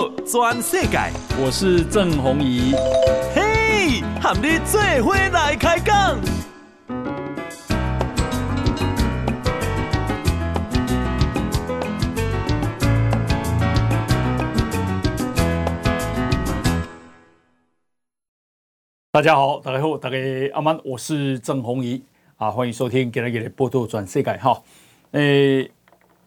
报全世界，我是郑宏仪。嘿，和你做伙来开讲。大家好，大家好，大家阿曼，我是郑宏仪啊，欢迎收听今日的报道全世界哈。诶，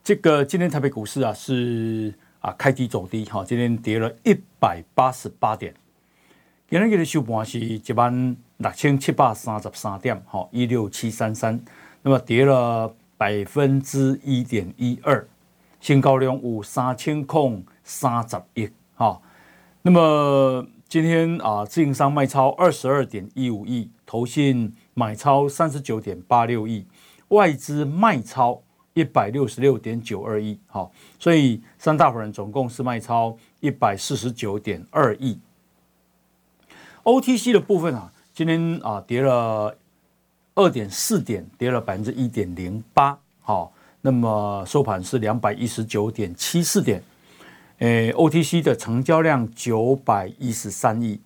这个今天台北股市啊是。啊，开低走低，哈，今天跌了一百八十八点。今天的收盘是一万六千七百三十三点，哈，一六七三三，那么跌了百分之一点一二，新高量有三千空三十亿，哈。那么今天啊，自营商卖超二十二点一五亿，投信买超三十九点八六亿，外资卖超。一百六十六点九二亿，好，所以三大法人总共是卖超一百四十九点二亿。OTC 的部分啊，今天啊跌了二点四点，跌了百分之一点零八，好，那么收盘是两百一十九点七四点，诶，OTC 的成交量九百一十三亿，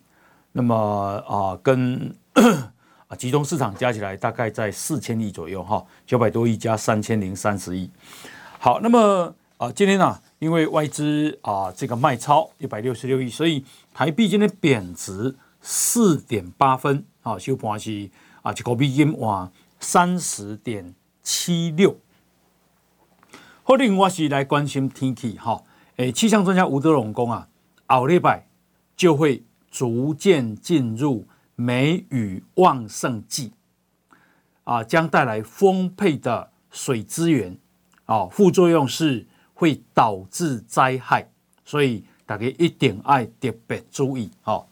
那么啊跟。啊，集中市场加起来大概在四千亿左右哈，九百多亿加三千零三十亿。好，那么啊，今天呢、啊，因为外资啊这个卖超一百六十六亿，所以台币今天贬值四点八分啊，收盘是啊，一个美金换三十点七六。后另我是来关心天气哈，诶，气象专家吴德荣讲啊，后礼拜就会逐渐进入。梅雨旺盛季啊，将带来丰沛的水资源啊，副作用是会导致灾害，所以大家一定要特别注意哈。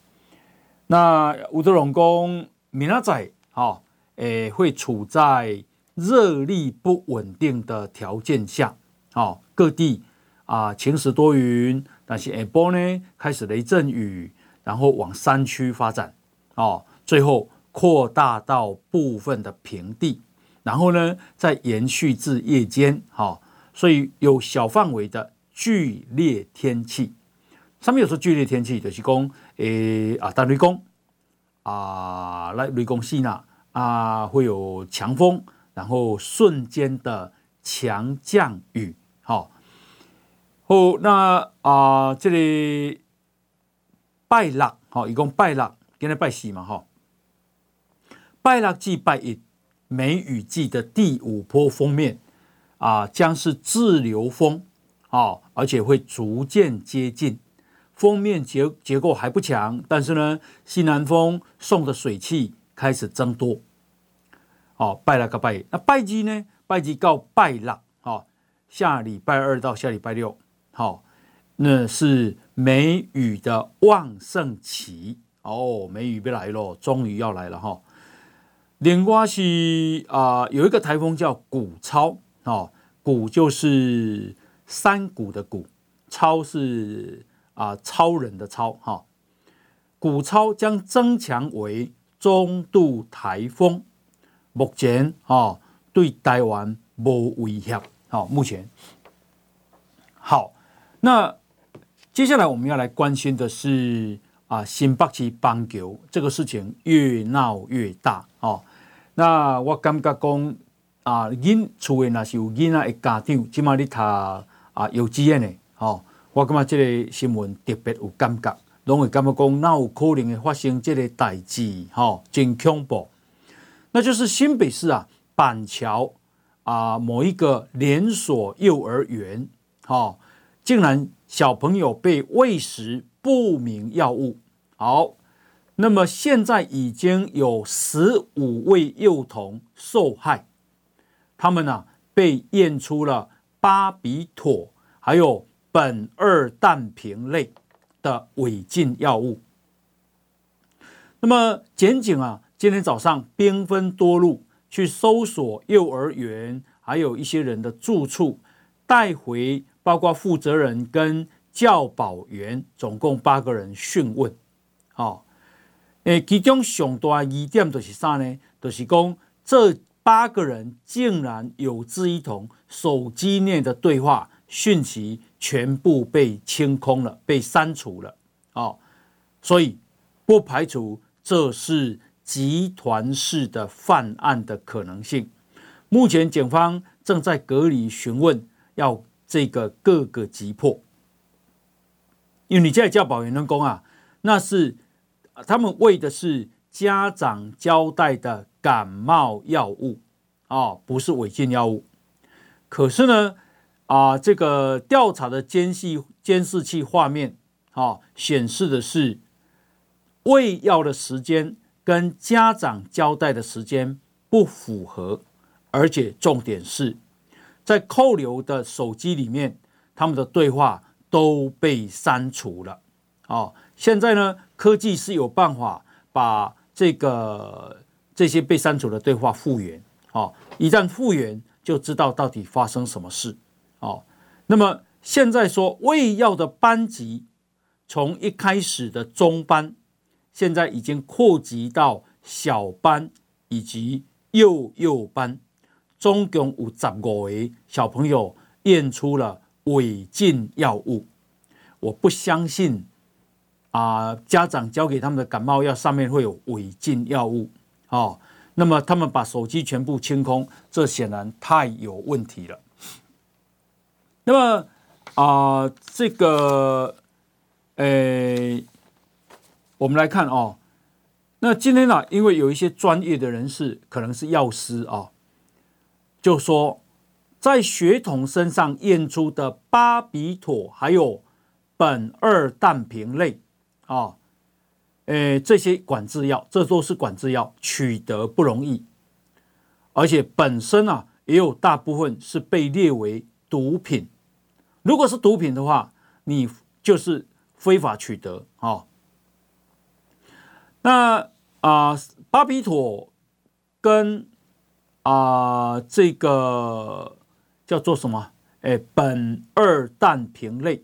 那吴德荣讲，明仔载哈，诶，会处在热力不稳定的条件下啊，各地啊晴时多云，但是下波呢开始雷阵雨，然后往山区发展。哦，最后扩大到部分的平地，然后呢，再延续至夜间，哈、哦，所以有小范围的剧烈天气。上面有说剧烈天气，就是讲，诶啊，大雷公啊，来雷公西纳啊，会有强风，然后瞬间的强降雨，好、哦，好，那啊，这里拜六，好、哦，一共拜六。今天拜四嘛，哈，拜六祭拜一，梅雨季的第五波封面啊，将是滞留风啊，而且会逐渐接近。封面结结构还不强，但是呢，西南风送的水汽开始增多。哦，拜六个拜，那拜几呢？拜几告拜六，好，下礼拜二到下礼拜六，好，那是梅雨的旺盛期。哦，梅雨要来了，终于要来了哈。另外是啊、呃，有一个台风叫古超，哦，古就是山谷的谷，超是啊、呃、超人的超哈、哦。古超将增强为中度台风，目前啊、哦、对台湾无威胁。好、哦，目前好，那接下来我们要来关心的是。啊，新北市棒球这个事情越闹越大哦。那我感觉讲啊，因厝内那是有囡仔的家长，起码你读啊幼稚园的哦。我感觉这个新闻特别有感觉，拢会感觉讲那有可能会发生这个代志，哈、真恐怖。那就是新北市啊板桥啊某一个连锁幼儿园，哈、哦，竟然小朋友被喂食。不明药物，好，那么现在已经有十五位幼童受害，他们呢、啊、被验出了巴比妥还有苯二氮平类的违禁药物。那么检警啊，今天早上兵分多路去搜索幼儿园，还有一些人的住处，带回包括负责人跟。教保员总共八个人讯问，哦，诶，其中上大疑点就是啥呢？就是讲这八个人竟然有志一同手机内的对话讯息全部被清空了，被删除了。哦，所以不排除这是集团式的犯案的可能性。目前警方正在隔离询问，要这个各个击破。因为你现在叫保员人工啊，那是他们喂的是家长交代的感冒药物啊、不是违禁药物。可是呢，啊、这个调查的监视监视器画面啊、显示的是喂药的时间跟家长交代的时间不符合，而且重点是在扣留的手机里面，他们的对话。都被删除了，哦，现在呢，科技是有办法把这个这些被删除的对话复原，哦，一旦复原，就知道到底发生什么事，哦，那么现在说喂药的班级从一开始的中班，现在已经扩及到小班以及幼幼班，总共有十五位小朋友验出了。违禁药物，我不相信啊！家长交给他们的感冒药上面会有违禁药物哦。那么他们把手机全部清空，这显然太有问题了。那么啊，这个，诶，我们来看哦。那今天呢、因为有一些专业的人士，可能是药师啊，就说。在学童身上验出的巴比妥还有苯二氮平类啊，诶，这些管制药，这都是管制药，取得不容易，而且本身啊也有大部分是被列为毒品。如果是毒品的话，你就是非法取得啊。那啊，巴比妥跟啊这个。叫做什么？哎，苯二氮平类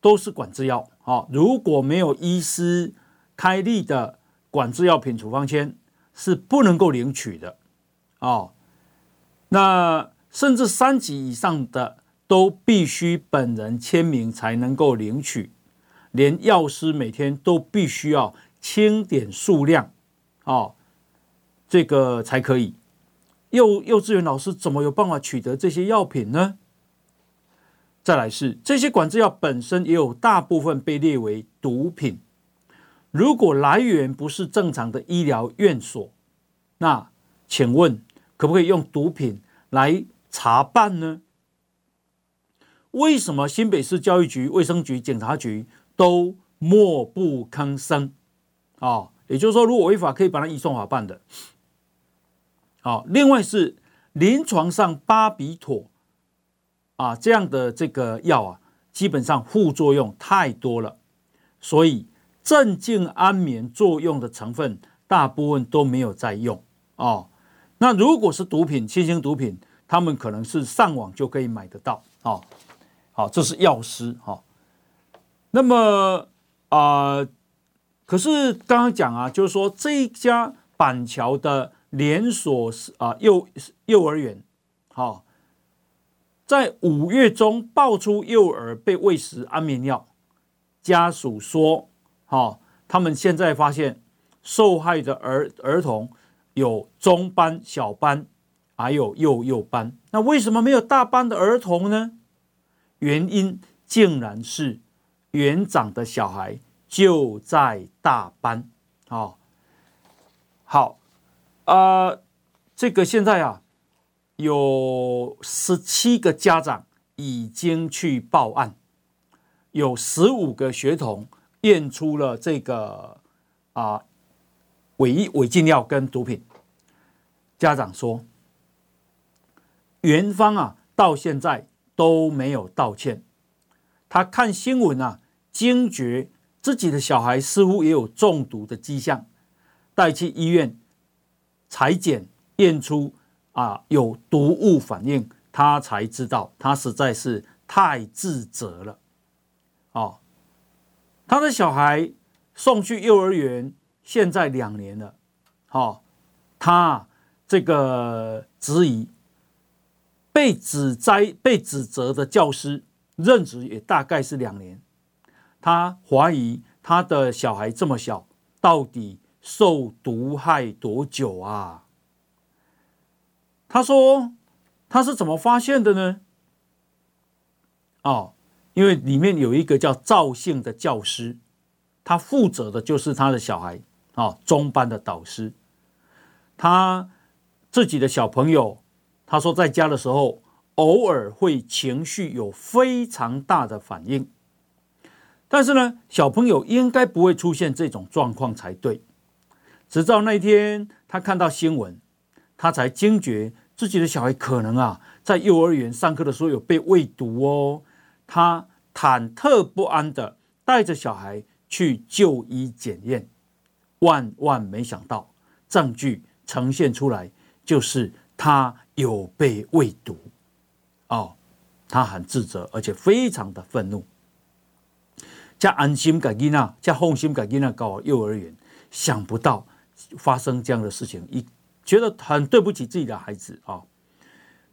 都是管制药哦！如果没有医师开立的管制药品处方签，是不能够领取的哦。那甚至三级以上的都必须本人签名才能够领取，连药师每天都必须要清点数量哦，这个才可以。幼幼稚园老师怎么有办法取得这些药品呢？再来是这些管制药本身也有大部分被列为毒品。如果来源不是正常的医疗院所，那请问可不可以用毒品来查办呢？为什么新北市教育局、卫生局、警察局都默不吭声？啊，也就是说，如果违法，可以把它移送法办的。好，另外是临床上巴比妥啊这样的这个药啊，基本上副作用太多了，所以镇静安眠作用的成分大部分都没有在用哦。那如果是毒品，新型毒品，他们可能是上网就可以买得到哦。好，这是药师哈。那么啊，可是刚刚讲啊，就是说这一家板桥的。连锁啊幼幼儿园，好，在五月中爆出幼儿被喂食安眠药，家属说，好，他们现在发现受害的儿儿童有中班、小班，还有幼幼班，那为什么没有大班的儿童呢？原因竟然是园长的小孩就在大班，好，好。呃，这个现在啊，有十七个家长已经去报案，有十五个学童验出了这个啊违违禁药跟毒品。家长说，园方啊到现在都没有道歉。他看新闻啊，惊觉自己的小孩似乎也有中毒的迹象，带去医院。裁剪验出啊有毒物反应，他才知道他实在是太自责了。哦，他的小孩送去幼儿园，现在两年了。哦，他这个质疑被指摘、被指责的教师任职也大概是两年。他怀疑他的小孩这么小，到底受毒害多久啊？他说他是怎么发现的呢？哦，因为里面有一个叫赵姓的教师，他负责的就是他的小孩啊、哦，中班的导师。他自己的小朋友，他说在家的时候，偶尔会情绪有非常大的反应，但是呢，小朋友应该不会出现这种状况才对。直到那天，他看到新闻，他才惊觉自己的小孩可能啊，在幼儿园上课的时候有被喂毒哦。他忐忑不安的带着小孩去就医检验，万万没想到，证据呈现出来，就是他有被喂毒。哦，他很自责，而且非常的愤怒。加安心改囡啊，加放心改囡啊，搞幼儿园，想不到发生这样的事情，一觉得很对不起自己的孩子啊。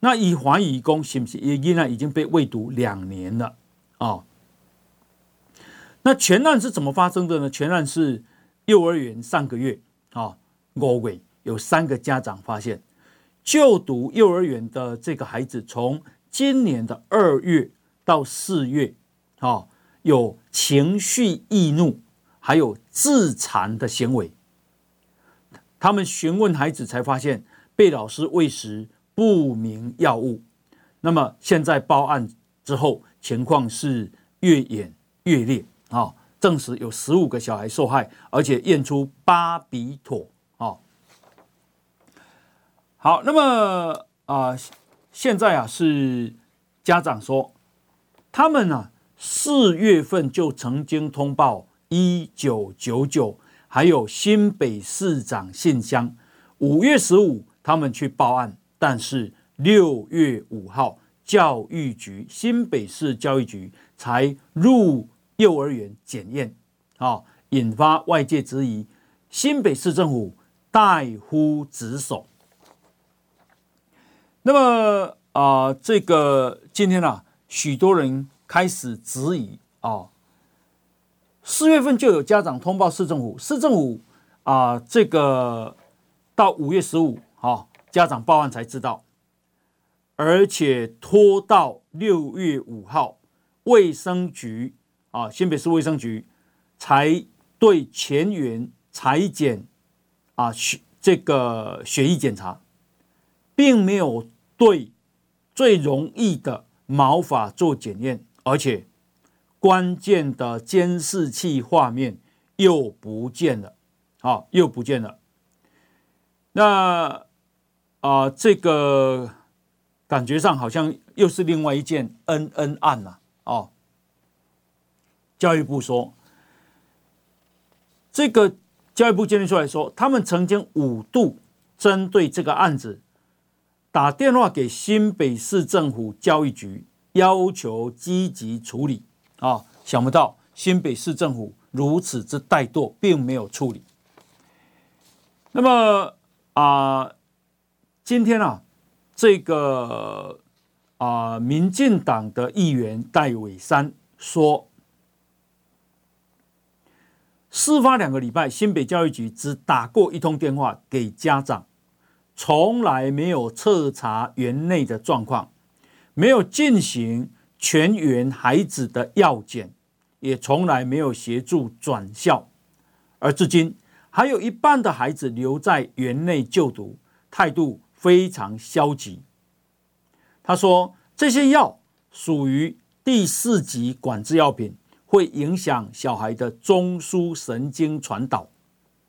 那以怀疑公是不是也依然已经被喂毒两年了啊、哦？那全案是怎么发生的呢？全案是幼儿园上个月啊，五月有三个家长发现，就读幼儿园的这个孩子从今年的二月到四月啊、哦，有情绪易怒，还有自残的行为。他们询问孩子才发现被老师喂食。不明药物，那么现在报案之后，情况是越演越烈啊！证实有十五个小孩受害，而且验出巴比妥啊。好，那么啊，现在啊是家长说，他们呢四月份就曾经通报一九九九，还有新北市长信箱，五月十五他们去报案。但是六月五号，教育局新北市教育局才入幼儿园检验，啊，引发外界质疑，新北市政府怠忽职守。那么啊、呃，这个今天啊，许多人开始质疑啊，四月份就有家长通报市政府，市政府啊，这个到五月十五啊。家长报案才知道，而且拖到六月五号，卫生局啊，新北市卫生局才对全员采检啊血这个血液检查，并没有对最容易的毛发做检验，而且关键的监视器画面又不见了，啊，又不见了，那。啊、这个感觉上好像又是另外一件恩恩案了、哦，教育部说，这个教育部鉴定出来说，他们曾经五度针对这个案子打电话给新北市政府教育局，要求积极处理。啊、想不到新北市政府如此之怠惰，并没有处理。那么啊。今天啊，这个啊，民进党的议员戴伟山说，事发两个礼拜，新北教育局只打过一通电话给家长，从来没有彻查园内的状况，没有进行全员孩子的药检，也从来没有协助转校，而至今还有一半的孩子留在园内就读，态度。非常消极。他说：“这些药属于第四级管制药品，会影响小孩的中枢神经传导，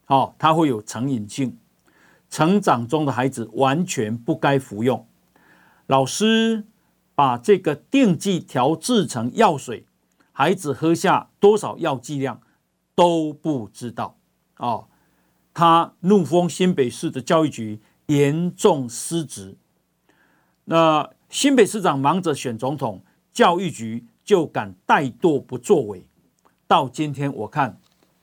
哦，它会有成瘾性。成长中的孩子完全不该服用。老师把这个定剂调制成药水，孩子喝下多少药剂量都不知道。哦，他怒封新北市的教育局。”严重失职，那新北市长忙着选总统，教育局就敢怠惰不作为。到今天我看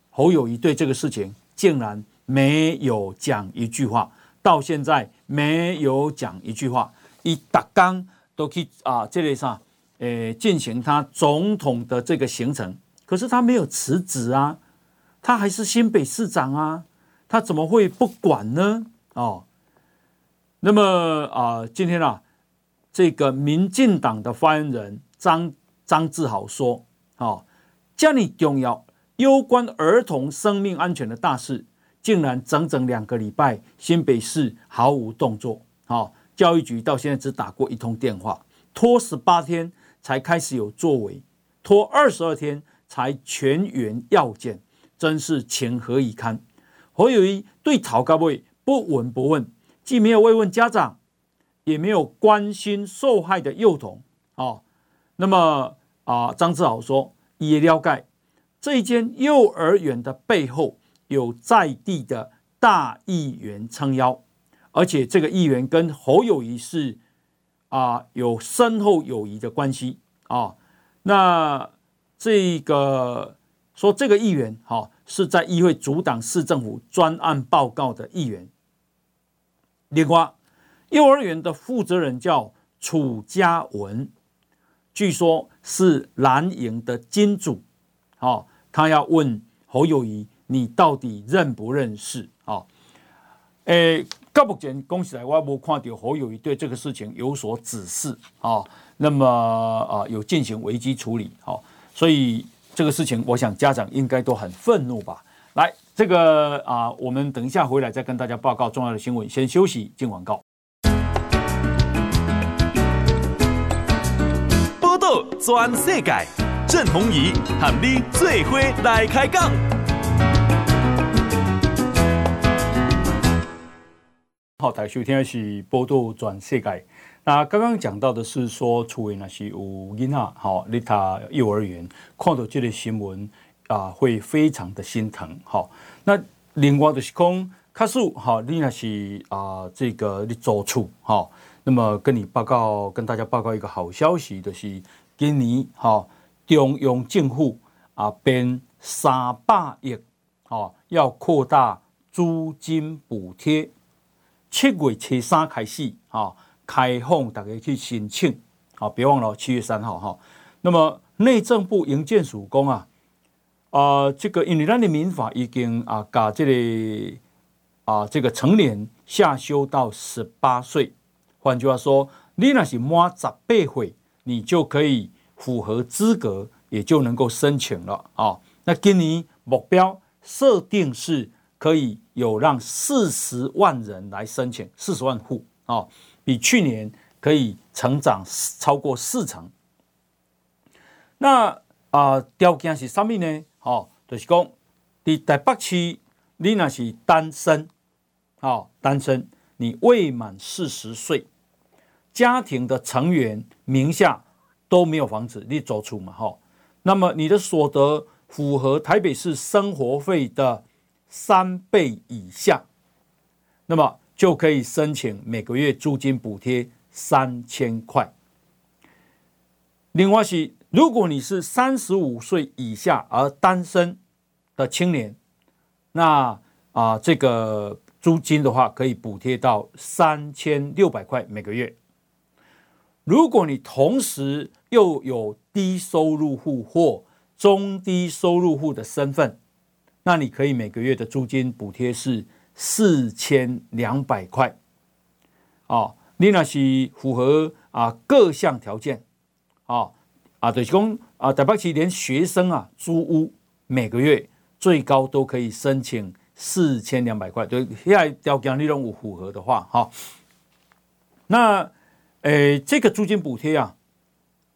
侯友宜对这个事情竟然没有讲一句话，到现在没有讲一句话。一打刚都去啊这类上，诶进行他总统的这个行程，可是他没有辞职啊，他还是新北市长啊，他怎么会不管呢？哦，那么啊，今天啊，这个民进党的发言人张张志豪说，哦，这里重要，攸关儿童生命安全的大事。竟然整整两个礼拜，新北市毫无动作。好，教育局到现在只打过一通电话，拖十八天才开始有作为，拖二十二天才全员要件，真是情何以堪！侯友宜对桃高位不闻不问，既没有慰问家长，也没有关心受害的幼童。哦，那么啊，张志豪说也了解这一间幼儿园的背后。有在地的大议员撑腰，而且这个议员跟侯友谊是啊有深厚友谊的关系啊。那这个说这个议员哈是在议会阻挡市政府专案报告的议员。另外，幼儿园的负责人叫楚家文，据说是蓝营的金主，好，他要问侯友谊。你到底认不认识啊？诶，到目前恭喜来，我没看到侯友宜对这个事情有所指示啊。那么啊，有进行危机处理啊，所以这个事情，我想家长应该都很愤怒吧。来，这个啊，我们等一下回来再跟大家报告重要的新闻。先休息，进广告。报道全世界，郑弘仪喊你最伙来开讲。好，台收听的是报道全世界。那刚刚讲到的是说，除非那是有囡仔，好，你他幼儿园看到这类新闻啊，会非常的心疼。好，那另外就是讲，卡数好，你那是啊，这个你做处好，那么跟你报告，跟大家报告一个好消息，就是今年好，中央政府啊，编三百亿，好，要扩大租金补贴。七月初三开始，啊，开放大家去申请，啊，别忘了七月三号，哈。那么内政部营建署讲啊，啊，这个因为咱的民法已经啊，把这里啊，这个成年下修到十八岁。换句话说，你那是满十八岁，你就可以符合资格，也就能够申请了啊。那今年目标设定是。可以有让四十万人来申请，四十万户啊，比去年可以成长超过四成。那啊，条件是什么呢？哦，就是讲，在台北市，你若是单身，哦，单身，你未满四十岁，家庭的成员名下都没有房子，你租厝嘛，哈。那么你的所得符合台北市生活费的。三倍以下，那么就可以申请每个月租金补贴三千块。另外是，如果你是三十五岁以下而单身的青年，那啊，这个租金的话可以补贴到三千六百块每个月。如果你同时又有低收入户或中低收入户的身份，那你可以每个月的租金补贴是四千两百块，哦，你那是符合啊各项条件，啊啊，就是讲啊，台北市连学生啊租屋每个月最高都可以申请四千两百块，对，现在条件你都符合的话，哈，那诶这个租金补贴啊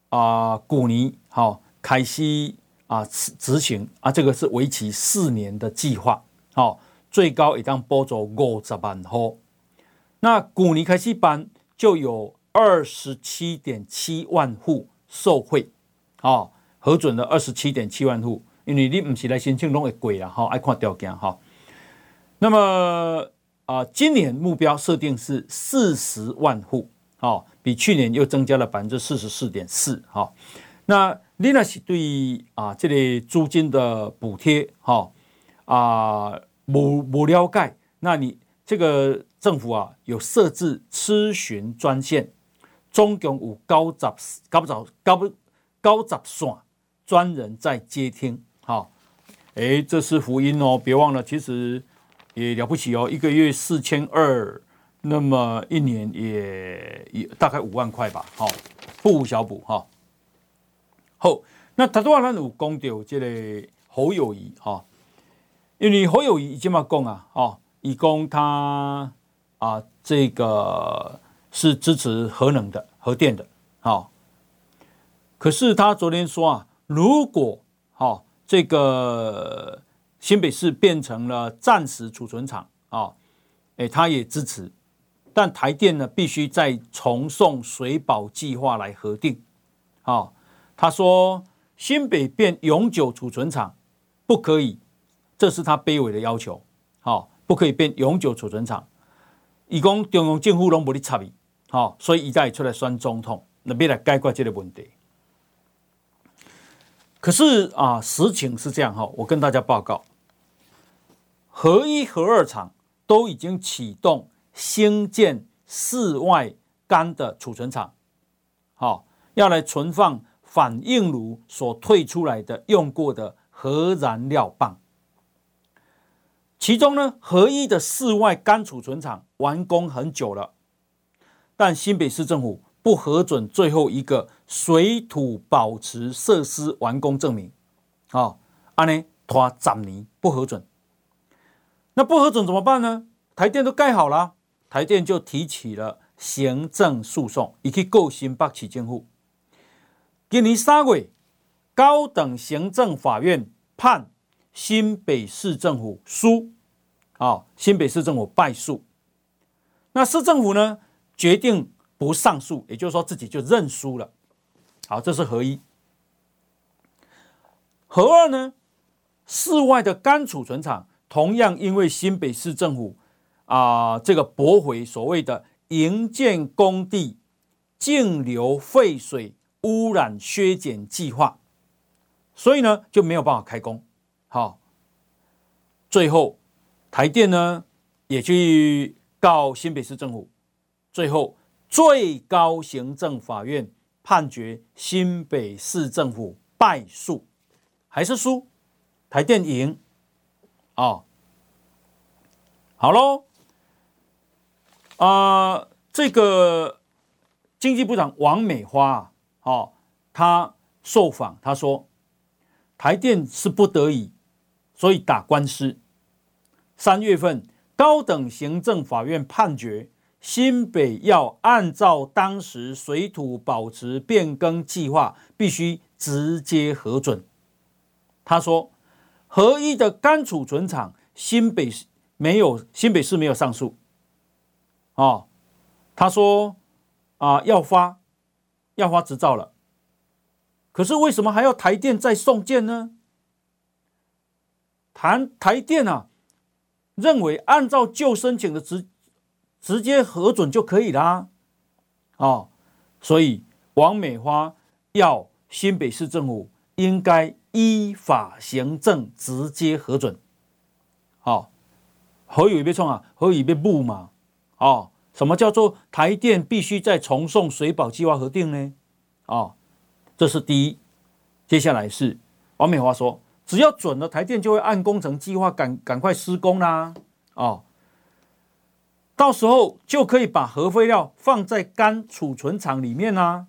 啊，古尼好开西。啊，执执行啊，这个是为期四年的计划，好、哦，最高也当补助五十万户。那去年开始办就有二十七点七万户受惠，啊、哦，核准了二十七点七万户，因为你不是来申请拢会贵啦，哈、哦，爱看条件哈。那么啊，今年目标设定是四十万户，哦，比去年又增加了百分之四十四点四，哈，那。你那是对啊，这类租金的补贴，哈啊，无无了解，那你这个政府啊有设置咨询专线，总共有九十九十九九十线专人在接听。好，哎，这是福音哦，别忘了，其实也了不起哦，一个月四千二，那么一年也也大概五万块吧。好，不无小补哈。好，那他多少人有讲到这个侯友宜哈？因为侯友宜已经嘛讲啊，哦，以供他啊，这个是支持核能的、核电的，好。可是他昨天说啊，如果好这个新北市变成了暂时储存厂啊，哎，他也支持，但台电呢必须再重送水保计划来核定，好。他说新北变永久储存厂不可以。这是他卑微的要求，好，不可以变永久储存厂。以供中央政府拢无咧插伊，好，所以一代出来选总统，那边来解决这个问题。可是啊，实情是这样哈，我跟大家报告，核一、核二厂都已经启动兴建室外干的储存厂，好，要来存放反应炉所退出来的用过的核燃料棒。其中呢，核一的室外干储存厂完工很久了，但新北市政府不核准最后一个水土保持设施完工证明，啊，安尼拖十年不核准，那不核准怎么办呢？台电都盖好了，台电就提起了行政诉讼，以去告新北市政府。今年三月，高等行政法院判。新北市政府输，啊，新北市政府败诉。那市政府呢，决定不上诉，也就是说自己就认输了。好，这是合一。合二呢，室外的干储存厂同样因为新北市政府啊、这个驳回所谓的营建工地径流废水污染削减计划，所以呢就没有办法开工。好，最后台电呢也去告新北市政府，最后最高行政法院判决新北市政府败诉，还是输，台电赢。啊，好喽，啊，这个经济部长王美花，哦他受访他说，台电是不得已。所以打官司，三月份高等行政法院判决新北要按照当时水土保持变更计划，必须直接核准。他说，合一的干储存厂新北没有，新北市没有上诉。哦，他说啊，要发要发执照了，可是为什么还要台电再送件呢？台台电啊，认为按照旧申请的直直接核准就可以啦，哦，所以王美花要新北市政府应该依法行政直接核准，好，何以被创啊？何以被布嘛？哦，什么叫做台电必须再重送水保计划核定呢？哦，这是第一，接下来是王美华说。只要准了，台电就会按工程计划赶赶快施工啦，哦，到时候就可以把核废料放在干储存厂里面啦，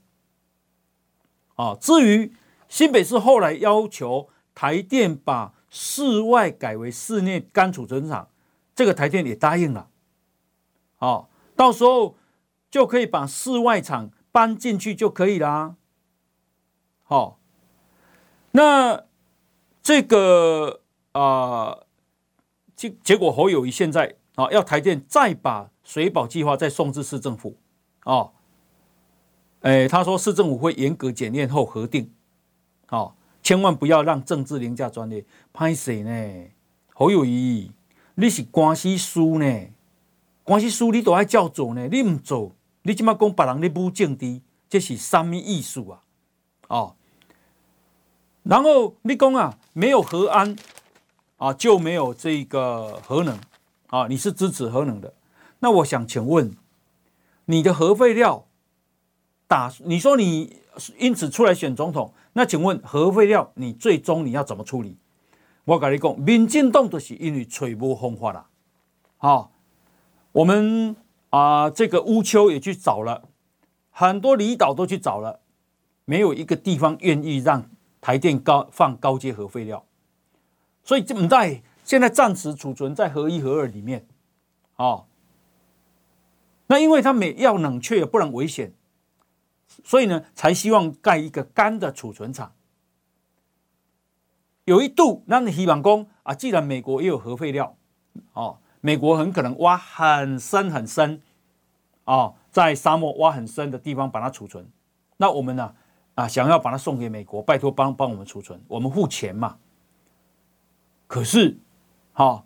哦，至于新北市后来要求台电把室外改为室内干储存厂，这个台电也答应了，哦，到时候就可以把室外厂搬进去就可以啦，好，那。这个啊，结结果侯友宜现在啊，要台电再把水保计划再送至市政府啊，哎，他说市政府会严格检验后核定，啊，千万不要让政治凌驾专业。拍谁呢，侯友宜，你是官司输呢，官司输你都爱照做呢，你唔做，你即马讲别人咧不正直，这是什么意思啊？哦。然后你讲啊，没有核安啊，就没有这个核能啊，你是支持核能的？那我想请问，你的核废料打你说你因此出来选总统，那请问核废料你最终你要怎么处理？我跟你讲，民进党都是因为吹无风法啦。好，我们啊、呃，这个乌丘也去找了，很多离岛都去找了，没有一个地方愿意让台电高放高阶核废料，所以这么在现在暂时储存在核一核二里面，哦，那因为它每要冷却也不能危险，所以呢，才希望盖一个干的储存厂。有一度，那你希望说啊，既然美国也有核废料，哦。美国很可能挖很深很深，啊，在沙漠挖很深的地方把它储存。那我们呢？啊，想要把它送给美国，拜托帮帮我们储存，我们付钱嘛。可是，好，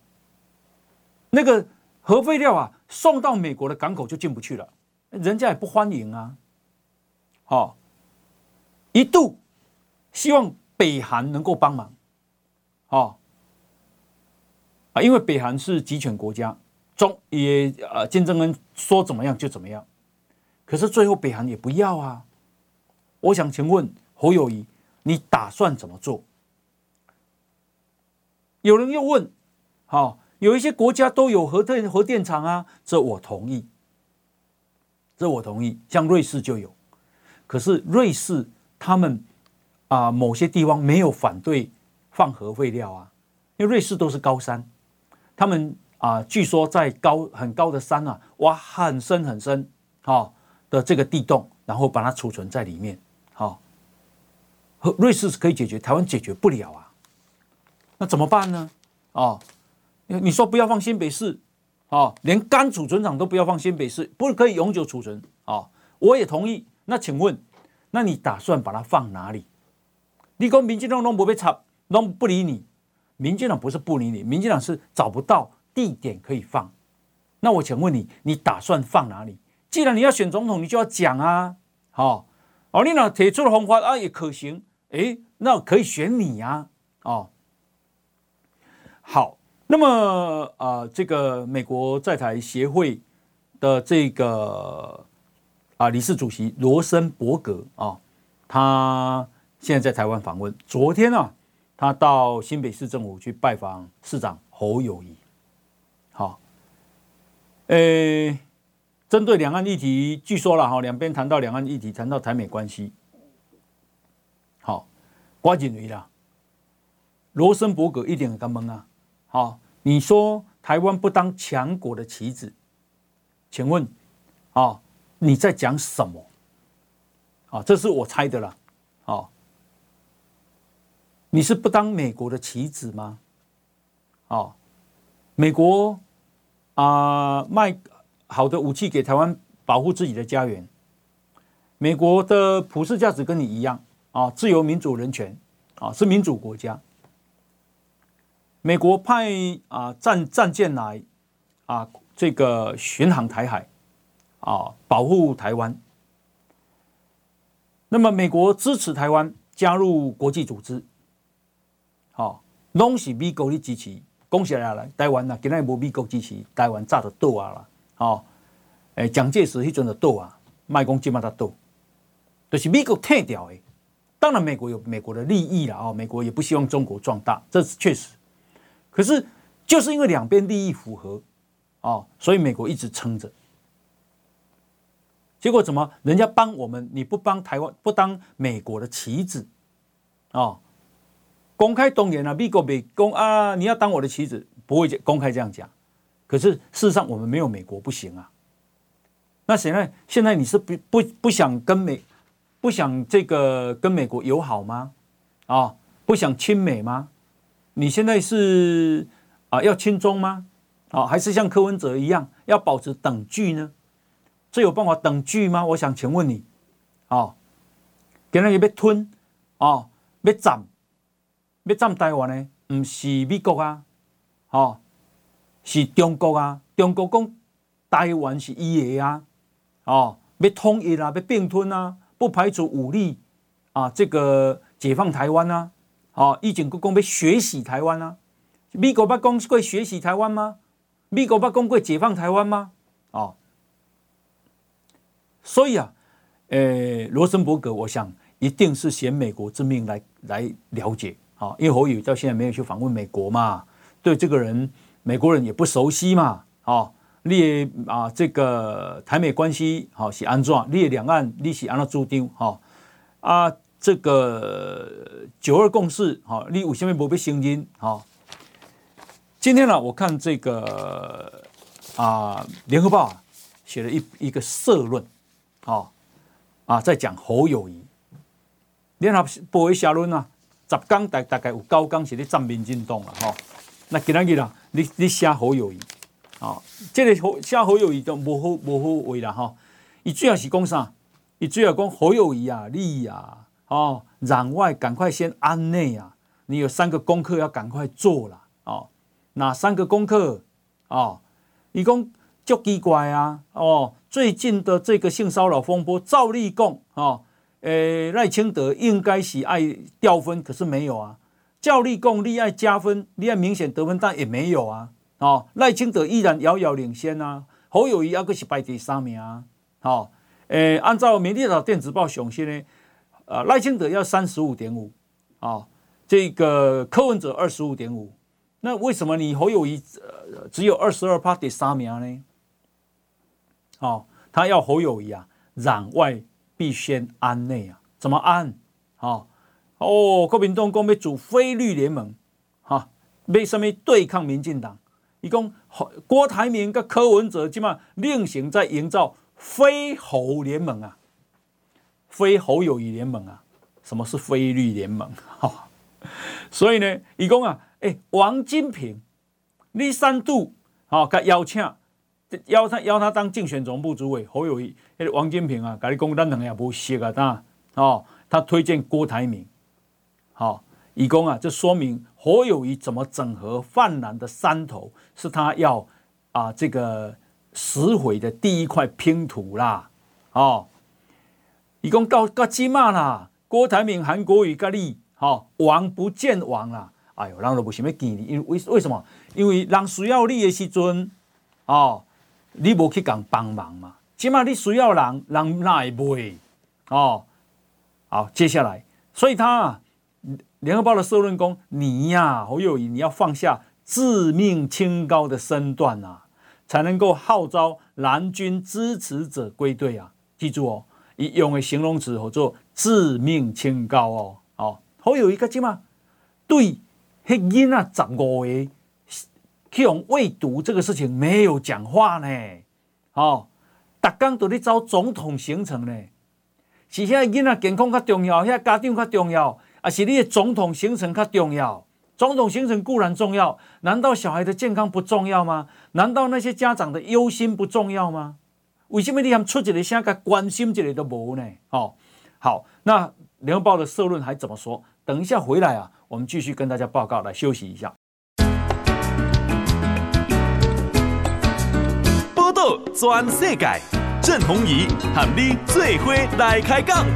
那个核废料啊，送到美国的港口就进不去了，人家也不欢迎啊。好，一度希望北韩能够帮忙，好。啊，因为北韩是集权国家，中也呃，金正恩说怎么样就怎么样，可是最后北韩也不要啊。我想请问侯友谊，你打算怎么做？有人又问，好、哦，有一些国家都有核电核电厂啊，这我同意，这我同意，像瑞士就有，可是瑞士他们啊、某些地方没有反对放核废料啊，因为瑞士都是高山。他们啊，据说在高很高的山啊，挖很深很深，好，的这个地洞，然后把它储存在里面，好。瑞士是可以解决，台湾解决不了啊，那怎么办呢？哦，你说不要放新北市，哦，连干储存厂都不要放新北市，不是可以永久储存？哦，我也同意。那请问，那你打算把它放哪里？你讲民进党都不被插，都不理你。民进党不是不理你，民进党是找不到地点可以放。那我请问你，你打算放哪里？既然你要选总统，你就要讲啊！好，哦，你那提出的方法啊也可行，诶，那可以选你呀！哦，好，那么啊，这个美国在台协会的这个啊理事主席罗森伯格啊，他现在在台湾访问，昨天啊。他到新北市政府去拜访市长侯友谊，好，诶，针对两岸议题，据说了哈，两边谈到两岸议题，谈到台美关系，好，我认为啦，罗森伯格一点也不懵啊，好，你说台湾不当强国的棋子，请问，啊，你在讲什么？啊，这是我猜的啦，你是不当美国的棋子吗？哦，美国啊、卖好的武器给台湾保护自己的家园。美国的普世价值跟你一样啊、自由、民主、人权啊、是民主国家。美国派啊、战战舰来啊，这个巡航台海啊，保护台湾。那么美国支持台湾加入国际组织。哦，拢是美国的支持，讲起来了，台湾呐，今仔无美国支持，台湾早就倒啊啦。哦，诶，蒋介石迄阵就倒啊，卖讲即马他倒，就是美国退掉诶。当然，美国有美国的利益了啊，美国也不希望中国壮大，这是确实。可是，就是因为两边利益符合，哦，所以美国一直撑着。结果怎么？人家帮我们，你不帮台湾，不当美国的棋子，哦？公开动员了，美国没公啊！你要当我的棋子，不会公开这样讲。可是事实上，我们没有美国不行啊。那现在现在你是不不不想跟美不想这个跟美国友好吗？啊，不想亲美吗？你现在是啊要亲中吗？啊，还是像柯文哲一样要保持等距呢？这有办法等距吗？我想请问你，啊，给人也被吞啊，要斩。要占台湾呢？不是美国啊，哦，是中国啊。中国讲台湾是伊的啊，哦，要统一啊，要并吞啊，不排除武力啊，这个解放台湾啊。哦，以前佫讲要学习台湾啊。美国不讲过学习台湾吗？美国不讲过解放台湾吗？哦，所以啊，呃，罗森伯格，我想一定是衔美国之命来来了解啊，因为侯友到现在没有去访问美国嘛，对这个人美国人也不熟悉嘛，啊，列啊这个台美关系好是安怎，列两岸你是安怎注定哈啊，这个九二共识好，你有什么不被声音好？今天呢，我看这个啊联合报写了一一个社论，啊。啊，在讲侯友宜，联合报的社论啊，十工大大概有九工是咧赞民进党了吼。那今仔日啦，你你写好友谊，哦，这个好写好友谊都无好无好话啦哈。伊主要是讲啥？伊主要讲好友谊啊，你啊，哦，攘外赶快先安内啊，你有三个功课要赶快做了哦。哪三个功课？哦，伊讲足奇怪啊，哦。最近的这个性骚扰风波，赵立贡啊，诶赖清德应该是爱掉分，可是没有啊。赵立贡你爱加分，你爱明显得分，但也没有啊。哦，赖清德依然遥遥领先啊。侯友宜要个是排第三名啊。好，诶，按照《美丽岛电子报》雄心呢，呃，赖清德要三十五点五啊，这个柯文哲二十五点五，那为什么你侯友谊呃只有二十二趴第三名呢？哦，他要侯友谊啊，攘外必先安内啊，怎么安？哦，哦，国民党讲要组非绿联盟，哈、哦，为什么对抗民进党？伊讲郭台铭跟柯文哲今嘛另行在营造非侯联盟啊，非侯友谊联盟啊，什么是非绿联盟？哈、所以呢，伊讲啊，诶、王金平，你三度啊，甲、哦、邀请。邀他邀他当竞选总部主委，侯友谊王金平啊，甲你讲，咱两个也不熟啊，当哦，他推荐郭台铭，好、哦，以公啊，这说明侯友宜怎么整合泛蓝的山头，是他要啊这个拾回的第一块拼图啦，哦，以公告告鸡骂啦，郭台铭、韩国瑜、咖喱，好，王不见王啦，哎呦，人都不想要见你，因为为什么？因为人需要你的时阵，哦。你无去讲帮忙嘛？起码你需要人，人哪会买？哦，好，接下来，所以他联合报的社论讲，你呀、啊，侯友宜，你要放下自命清高的身段啊，才能够号召蓝军支持者归队啊！记住哦，以用的形容词叫做自命清高哦。哦，侯友宜个起码对迄囡仔十五个。去用喂毒这个事情没有讲话呢，哦，大刚都在找总统行程呢，是现在囡仔健康较重要，现在家长较重要，还是你的总统行程较重要？总统行程固然重要，难道小孩的健康不重要吗？难道那些家长的忧心不重要吗？为什么你还出一个声，个关心一个都无呢？哦，好，那联合报的社论还怎么说？等一下回来啊，我们继续跟大家报告，来休息一下。全世界，郑弘仪喊你最伙来开讲。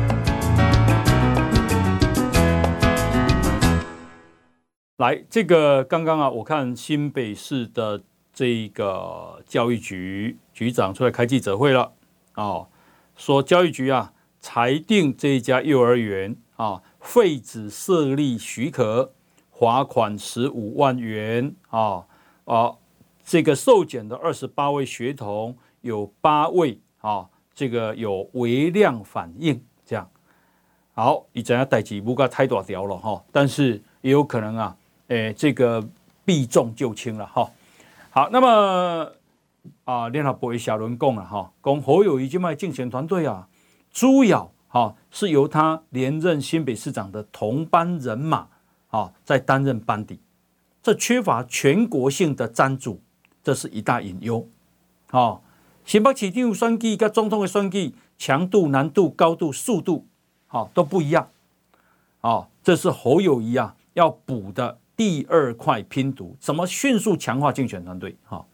来，这个刚刚啊，我看新北市的这个教育局局长出来开记者会了，哦，说教育局啊裁定这一家幼儿园啊废止设立许可，罚款十五万元啊啊，这个受检的二十八位学童。有八位啊，这个有微量反应，这样好，你怎样代志不该太大条了哈，但是也有可能啊，诶，这个避重就轻了哈。好，那么啊，联合报的社论讲了哈，共侯友宜这卖竞选团队啊，主要哈是由他连任新北市长的同班人马啊在担任班底，这缺乏全国性的赞助，这是一大隐忧，啊。新北市长选举跟总统的选举强度、难度、高度、速度，好都不一样，啊，这是侯友谊啊要补的第二块拼图，怎么迅速强化竞选团队？哈，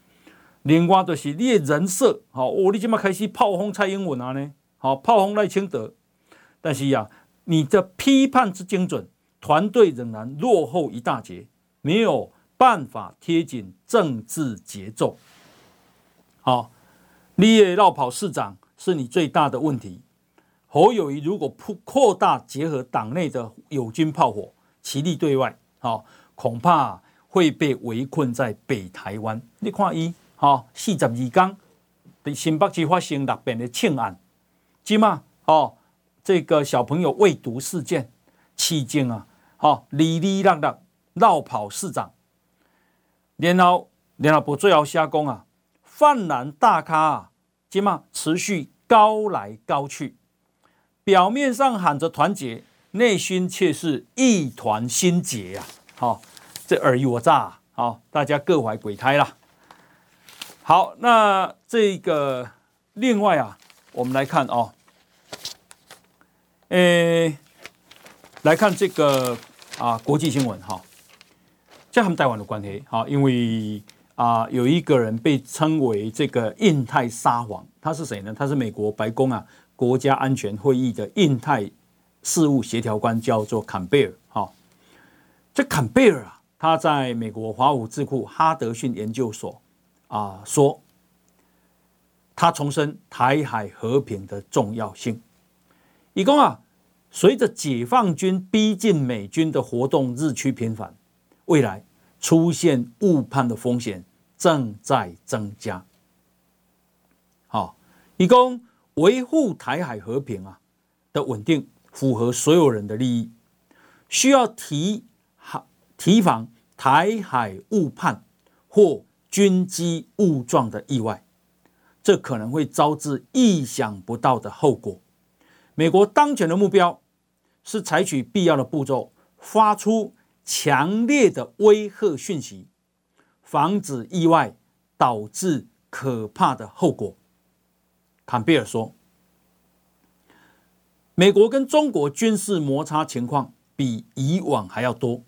另外就是你的人设，好，哦，你怎么开始炮轰蔡英文啊呢？好，炮轰赖清德，但是呀，你的批判之精准，团队仍然落后一大截，没有办法贴紧政治节奏，好。你也绕跑市长是你最大的问题。侯友宜如果扩扩大结合党内的友军炮火，齐力对外，好，恐怕会被围困在北台湾。你看伊，好，四十二天在新北市发生六变的庆案，即嘛，哦，这个小朋友喂毒事件，期间啊，好，哩哩啦啦绕跑市长，然后然后不最后写讲啊，泛蓝大咖啊，即嘛持续高来高去，表面上喊着团结，内心却是一团心结呀，好，这尔虞我诈，好，大家各怀鬼胎啦。好，那这个另外啊，我们来看哦，诶，来看这个啊国际新闻哈，这和台湾的关系哈，因为啊有一个人被称为这个印太沙皇，他是谁呢？他是美国白宫啊国家安全会议的印太事务协调官，叫做坎贝尔。哈，这坎贝尔啊，他在美国华府智库哈德逊研究所。啊，说他重申台海和平的重要性。以供啊，随着解放军逼近美军的活动日趋频繁，未来出现误判的风险正在增加。好，以供维护台海和平啊的稳定，符合所有人的利益，需要提提防台海误判或。军机误撞的意外，这可能会招致意想不到的后果。美国当前的目标是采取必要的步骤，发出强烈的威吓讯息，防止意外导致可怕的后果。坎贝尔说：“美国跟中国军事摩擦情况比以往还要多，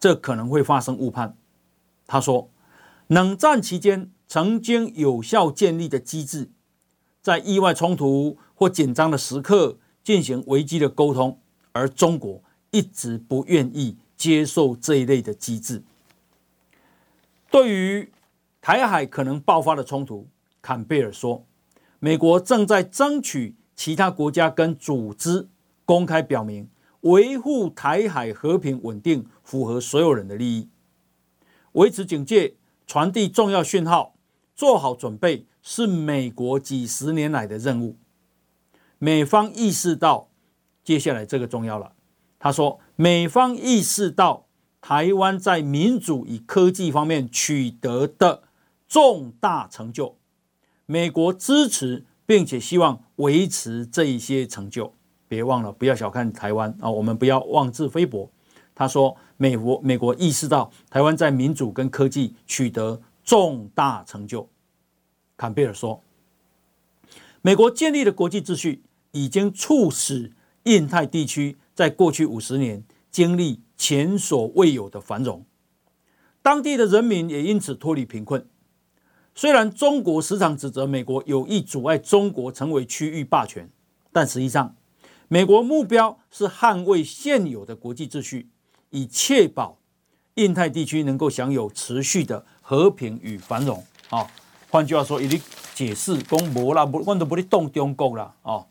这可能会发生误判。”他说。冷战期间曾经有效建立的机制，在意外冲突或紧张的时刻进行危机的沟通，而中国一直不愿意接受这一类的机制。对于台海可能爆发的冲突，坎贝尔说，美国正在争取其他国家跟组织公开表明，维护台海和平稳定符合所有人的利益，维持警戒。传递重要讯号，做好准备是美国几十年来的任务。美方意识到，接下来这个重要了。他说，美方意识到台湾在民主与科技方面取得的重大成就，美国支持并且希望维持这一些成就。别忘了，不要小看台湾啊，我们不要妄自菲薄。他说。美国美国意识到台湾在民主跟科技取得重大成就，坎贝尔说，美国建立的国际秩序已经促使印太地区在过去五十年经历前所未有的繁荣，当地的人民也因此脱离贫困。虽然中国时常指责美国有意阻碍中国成为区域霸权，但实际上，美国目标是捍卫现有的国际秩序。以确保印太地区能够享有持续的和平与繁荣。啊，换句话说，一定解释公无啦，不，我都不会动中国了。哦，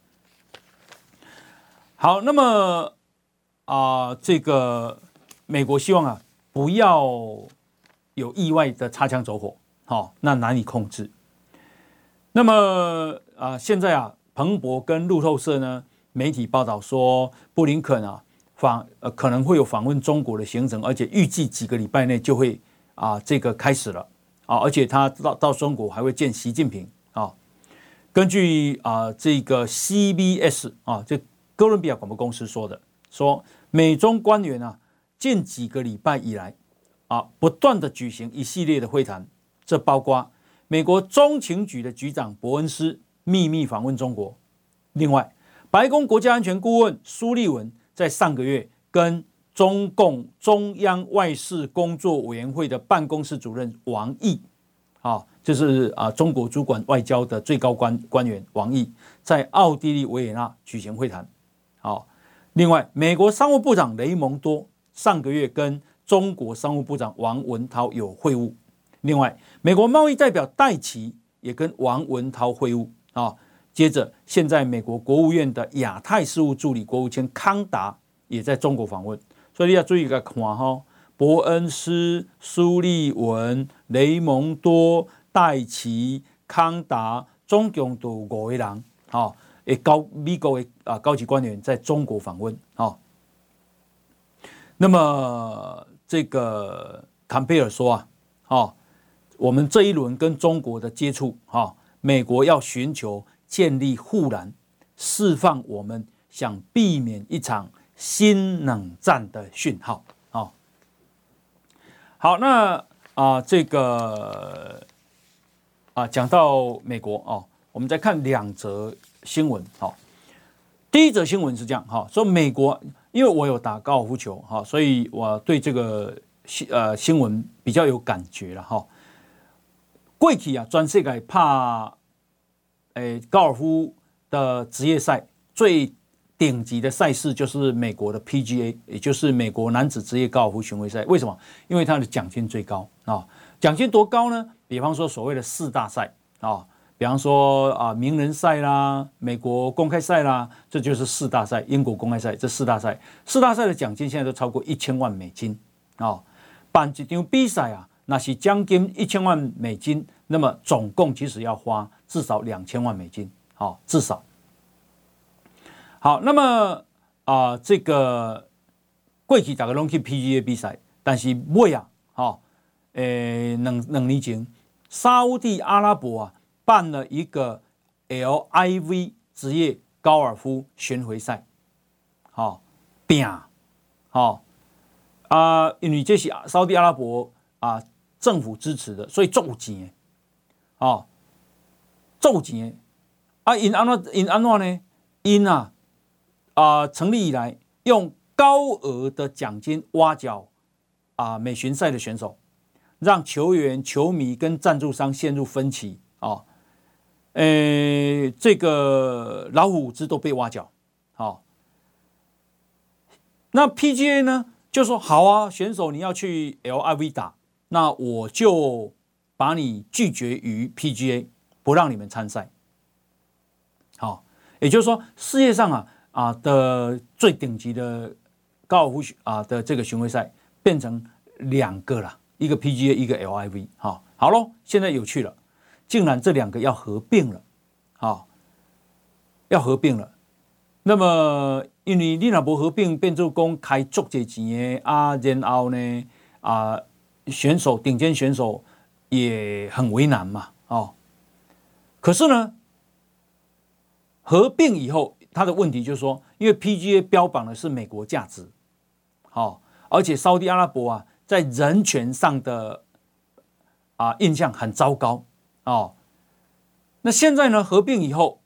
好，那么啊，这个美国希望啊，不要有意外的擦枪走火。好，那难以控制。那么啊，现在啊，彭博跟路透社呢，媒体报道说，布林肯啊。访呃可能会有访问中国的行程，而且预计几个礼拜内就会啊这个开始了啊，而且他到到中国还会见习近平啊。根据啊这个 CBS 啊，这哥伦比亚广播公司说的，说美中官员啊近几个礼拜以来啊不断的举行一系列的会谈，这包括美国中情局的局长伯恩斯秘密访问中国，另外白宫国家安全顾问苏利文。在上个月，跟中共中央外事工作委员会的办公室主任王毅，啊，就是啊中国主管外交的最高官官员王毅，在奥地利维也纳举行会谈。好，另外，美国商务部长雷蒙多上个月跟中国商务部长王文涛有会晤。另外，美国贸易代表戴奇也跟王文涛会晤。啊，接着，现在美国国务院的亚太事务助理国务卿康达也在中国访问，所以你要注意一个看哈，伯恩斯、苏利文、雷蒙多、戴奇、康达，总共都五位人，哈，诶高美国的啊高级官员在中国访问，哈。那么这个坎贝尔说啊，哈，我们这一轮跟中国的接触，哈，美国要寻求建立护栏，释放我们想避免一场新冷战的讯号，啊，好，那啊这个啊讲到美国啊，我们再看两则新闻，好，第一则新闻是这样，哈，说美国。因为我有打高尔夫球哈，所以我对这个新呃新闻比较有感觉了哈。过去啊，全世界怕诶高尔夫的职业赛最顶级的赛事就是美国的 PGA，也就是美国男子职业高尔夫巡回赛。为什么？因为它的奖金最高啊，奖金多高呢？比方说所谓的四大赛啊。比方说啊，名人赛啦，美国公开赛啦，这就是四大赛。英国公开赛这四大赛，四大赛的奖金现在都超过一千万美金啊！办一场比赛啊，那是奖金一千万美金，那么总共其实要花至少两千万美金，好，至少。好，那么啊，这个过去大家拢去 PGA 比赛，但是尾啊，哈，诶，两两年前，沙乌地阿拉伯啊。办了一个 LIV 职业高尔夫巡回赛，好，拼，好。啊，因为这是沙特阿拉伯啊政府支持的，所以赚钱，哦，赚钱啊，因安怎因安怎呢？因啊啊成立以来，用高额的奖金挖角啊美巡赛的选手，让球员、球迷跟赞助商陷入分歧啊。呃，这个老虎子都被挖角，好，那 PGA 呢就说好啊，选手你要去 LIV 打，那我就把你拒绝于 PGA，不让你们参赛。好，也就是说世界上啊啊的最顶级的高尔夫啊的这个巡回赛变成两个了，一个 PGA，一个 LIV。好，好喽，现在有趣了。竟然这两个要合并了，啊，要合并了。那么因为你若不合并，变做讲开足这钱的啊，然后呢啊，选手顶尖选手也很为难嘛，哦。可是呢，合并以后，他的问题就是说，因为 PGA 标榜的是美国价值，好，而且沙特阿拉伯啊，在人权上的啊印象很糟糕。哦，那现在呢？合并以后，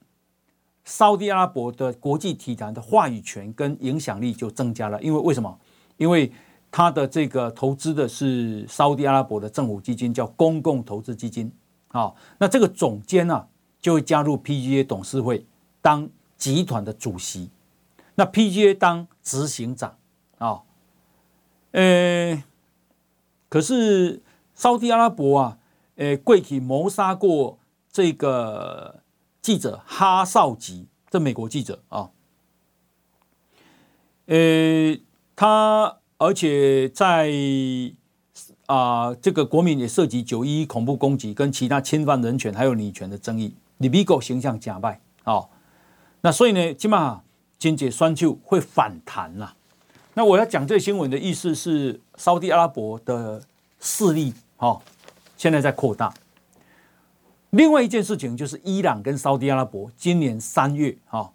沙特阿拉伯的国际体坛的话语权跟影响力就增加了。因为为什么？因为他的这个投资的是沙特阿拉伯的政府基金，叫公共投资基金。啊、哦，那这个总监呢、啊，就会加入 PGA 董事会当集团的主席，那 PGA 当执行长。啊、哦，呃，可是沙特阿拉伯啊。诶，过去谋杀过这个记者哈少吉，这美国记者啊。诶，他而且在啊，这个国民也涉及九一一恐怖攻击跟其他侵犯人权还有女权的争议，你美国形象假败啊。那所以呢，起码经济双就会反弹了。那我要讲这新闻的意思是，沙特阿拉伯的势力哈。现在在扩大。另外一件事情就是，伊朗跟沙特阿拉伯今年三月哈，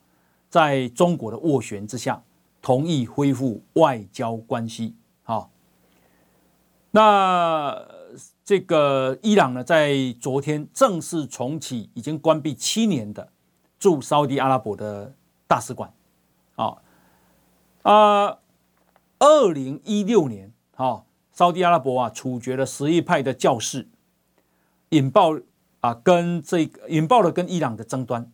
在中国的斡旋之下，同意恢复外交关系。哈，那这个伊朗呢，在昨天正式重启已经关闭七年的驻沙特阿拉伯的大使馆。啊啊，二零一六年哈，沙特阿拉伯啊处决了什叶派的教士。引爆啊，跟这个引爆了跟伊朗的争端，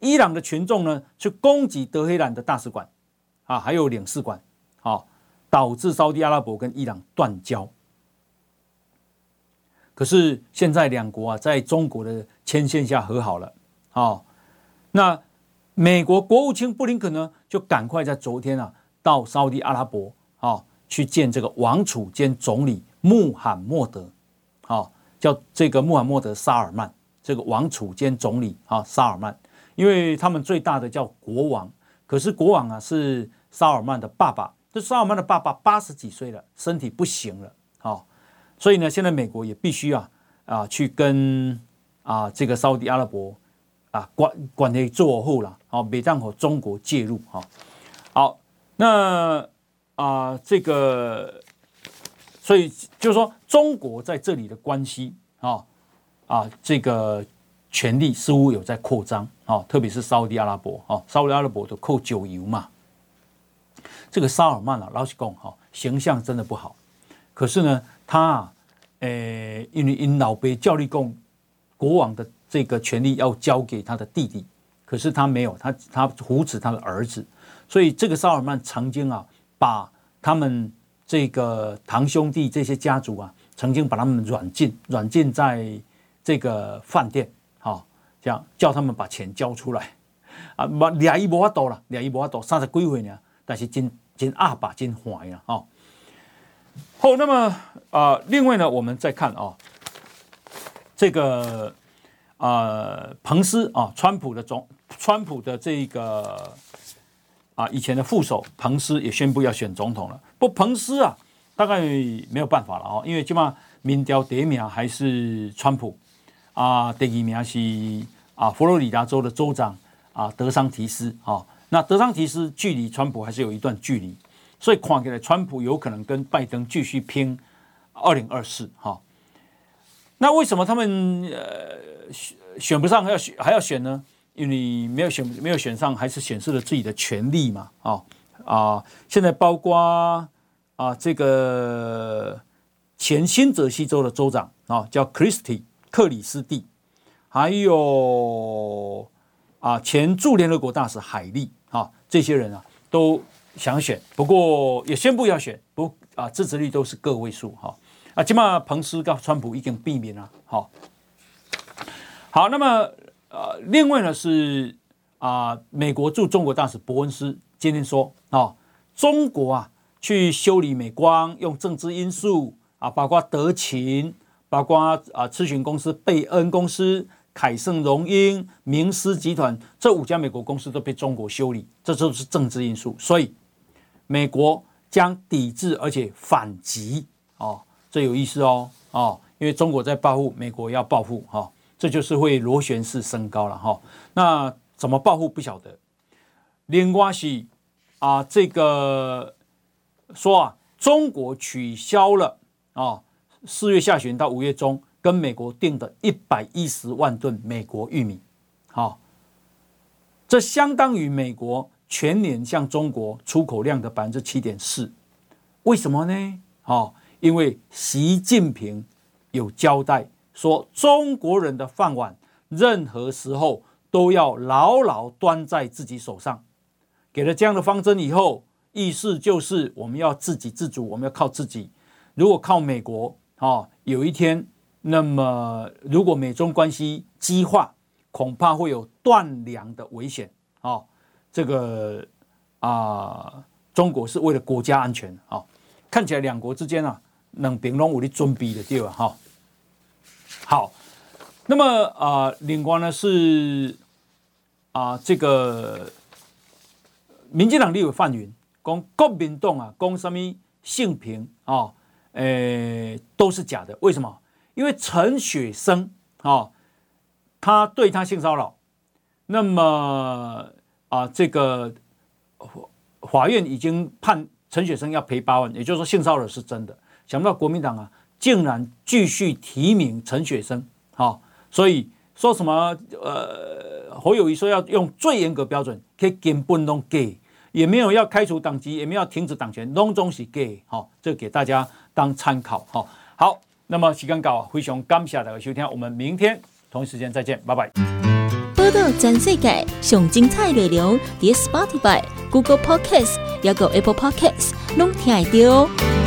伊朗的群众呢去攻击德黑兰的大使馆啊，还有领事馆，啊，导致沙特阿拉伯跟伊朗断交。可是现在两国啊，在中国的牵线下和好了，啊，那美国国务卿布林肯呢，就赶快在昨天啊，到沙地阿拉伯啊去见这个王储兼总理穆罕默德，啊，叫这个穆罕默德沙尔曼，这个王储兼总理啊沙尔曼，因为他们最大的叫国王，可是国王啊是沙尔曼的爸爸，这沙尔曼的爸爸八十几岁了，身体不行了，啊，所以呢，现在美国也必须啊啊去跟啊这个沙地阿拉伯。啊，关关系做好了，好，别让和中国介入，好，那啊，这个，所以就是说，中国在这里的关系啊啊，这个权力似乎有在扩张，啊，特别是沙特阿拉伯，啊，沙特阿拉伯的扣九油嘛，这个沙尔曼啊，老实讲，哈，形象真的不好，可是呢，他，啊，诶，因为因老辈教力共国王的。这个权力要交给他的弟弟，可是他没有，他他扶持他的儿子，所以这个沙尔曼曾经啊，把他们这个堂兄弟这些家族啊，曾经把他们软禁，软禁在这个饭店，好，这样叫他们把钱交出来，啊，把俩一无法度了，俩一无法度，三十几岁呢，但是真真阿爸真坏呀，啊，好，那么啊、另外呢，我们再看啊，这个。呃，彭斯啊，川普的总，川普的这个啊，以前的副手彭斯也宣布要选总统了。不，彭斯啊，大概没有办法了哦，因为起码民调第一名还是川普啊，第二名是啊佛罗里达州的州长啊德桑提斯啊。那德桑提斯距离川普还是有一段距离，所以看起来川普有可能跟拜登继续拼二零二四哈。那为什么他们呃？选选不上还要选还要选呢？因为你没有选没有选上，还是显示了自己的权力嘛？啊啊！现在包括啊这个前新泽西州的州长啊，叫 Christie 克里斯蒂，还有啊前驻联合国大使海利啊，这些人啊都想选，不过也宣布要选，不啊支持率都是个位数哈啊，起码彭斯跟川普已经避免了好。好，那么呃，另外呢是啊、美国驻中国大使伯恩斯今天说啊、哦，中国啊去修理美光，用政治因素啊，包括德勤，包括啊咨询公司贝恩公司、凯盛荣英、明斯集团这五家美国公司都被中国修理，这就是政治因素，所以美国将抵制而且反击哦，这有意思哦哦，因为中国在报复，美国要报复哈。哦这就是会螺旋式升高了哈，那怎么报复不晓得。另外是啊，这个说啊，中国取消了啊，四月下旬到五月中跟美国订的一百一十万吨美国玉米，好，这相当于美国全年向中国出口量的百分之七点四。为什么呢？啊，因为习近平有交代。说中国人的饭碗，任何时候都要牢牢端在自己手上。给了这样的方针以后，意思就是我们要自给自足，我们要靠自己。如果靠美国啊，有一天，那么如果美中关系激化，恐怕会有断粮的危险啊。这个啊，中国是为了国家安全啊。看起来两国之间啊，能平拢有的准备的对吧？哈。好，那么啊、呃，另外呢是啊、呃，这个民进党立委范云讲国民党啊，讲什么性平啊，诶，都是假的。为什么？因为陈雪生啊，他对他性骚扰，那么啊、这个法院已经判陈雪生要赔八万，也就是说性骚扰是真的。想不到国民党啊。竟然继续提名陈雪生，好，所以说什么呃，侯友谊说要用最严格标准，可以根本都给，也没有要开除党籍，也没有要停止党权，拢总是给，好，这给大家当参考，好，好，那么时间到，非常感谢大家收听，我们明天同一时间再见，拜拜。报道全世界上精彩内容，点 Spotify、Google Podcasts，还有 Apple Podcasts，拢听得到。